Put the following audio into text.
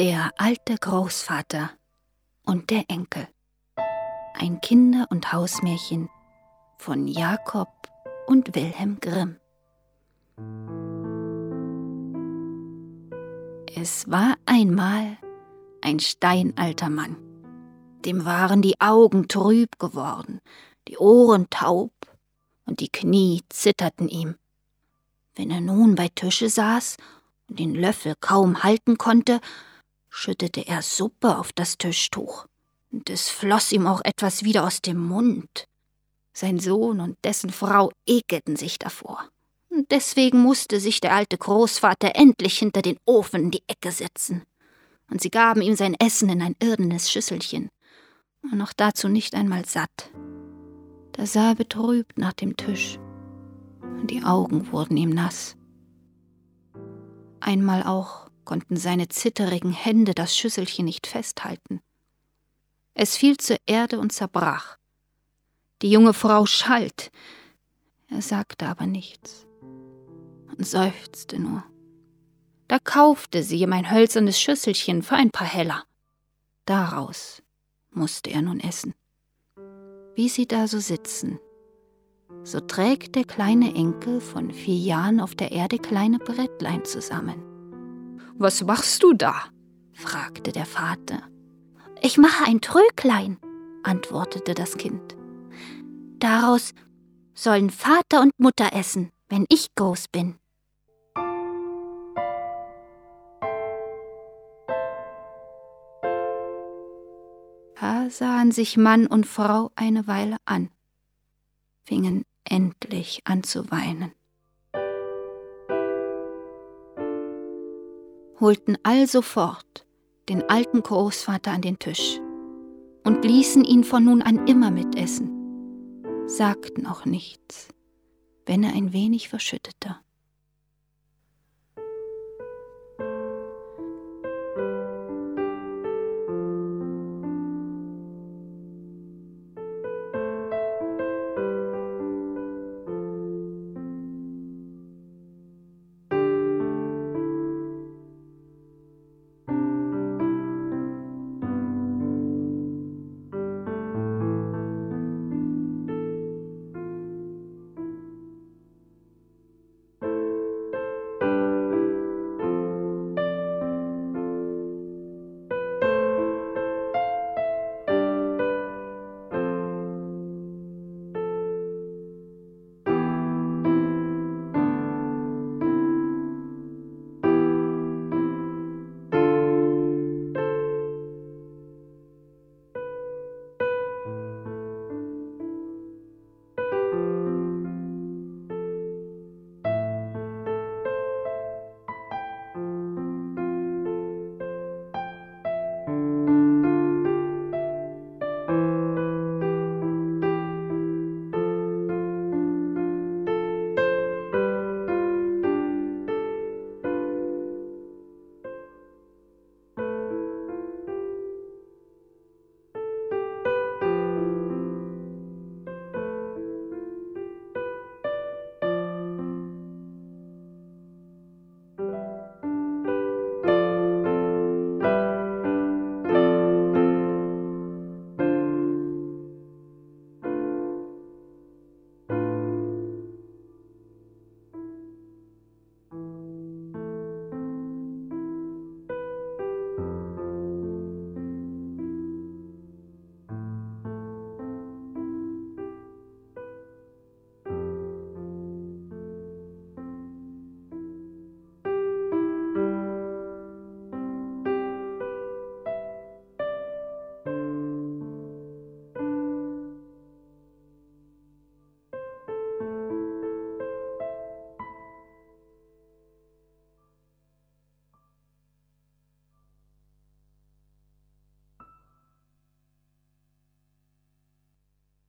Der alte Großvater und der Enkel. Ein Kinder- und Hausmärchen von Jakob und Wilhelm Grimm. Es war einmal ein steinalter Mann. Dem waren die Augen trüb geworden, die Ohren taub und die Knie zitterten ihm. Wenn er nun bei Tische saß und den Löffel kaum halten konnte, schüttete er Suppe auf das Tischtuch, und es floss ihm auch etwas wieder aus dem Mund. Sein Sohn und dessen Frau ekelten sich davor. Und deswegen musste sich der alte Großvater endlich hinter den Ofen in die Ecke setzen. Und sie gaben ihm sein Essen in ein irdenes Schüsselchen, und noch dazu nicht einmal satt. Da sah er betrübt nach dem Tisch, und die Augen wurden ihm nass. Einmal auch konnten seine zitterigen Hände das Schüsselchen nicht festhalten. Es fiel zur Erde und zerbrach. Die junge Frau schalt, er sagte aber nichts und seufzte nur. Da kaufte sie ihm ein hölzernes Schüsselchen für ein paar Heller. Daraus musste er nun essen. Wie sie da so sitzen, so trägt der kleine Enkel von vier Jahren auf der Erde kleine Brettlein zusammen. Was machst du da? fragte der Vater. Ich mache ein Tröglein, antwortete das Kind. Daraus sollen Vater und Mutter essen, wenn ich groß bin. Da sahen sich Mann und Frau eine Weile an, fingen endlich an zu weinen. Holten alsofort den alten Großvater an den Tisch und ließen ihn von nun an immer mitessen, sagten auch nichts, wenn er ein wenig verschüttete.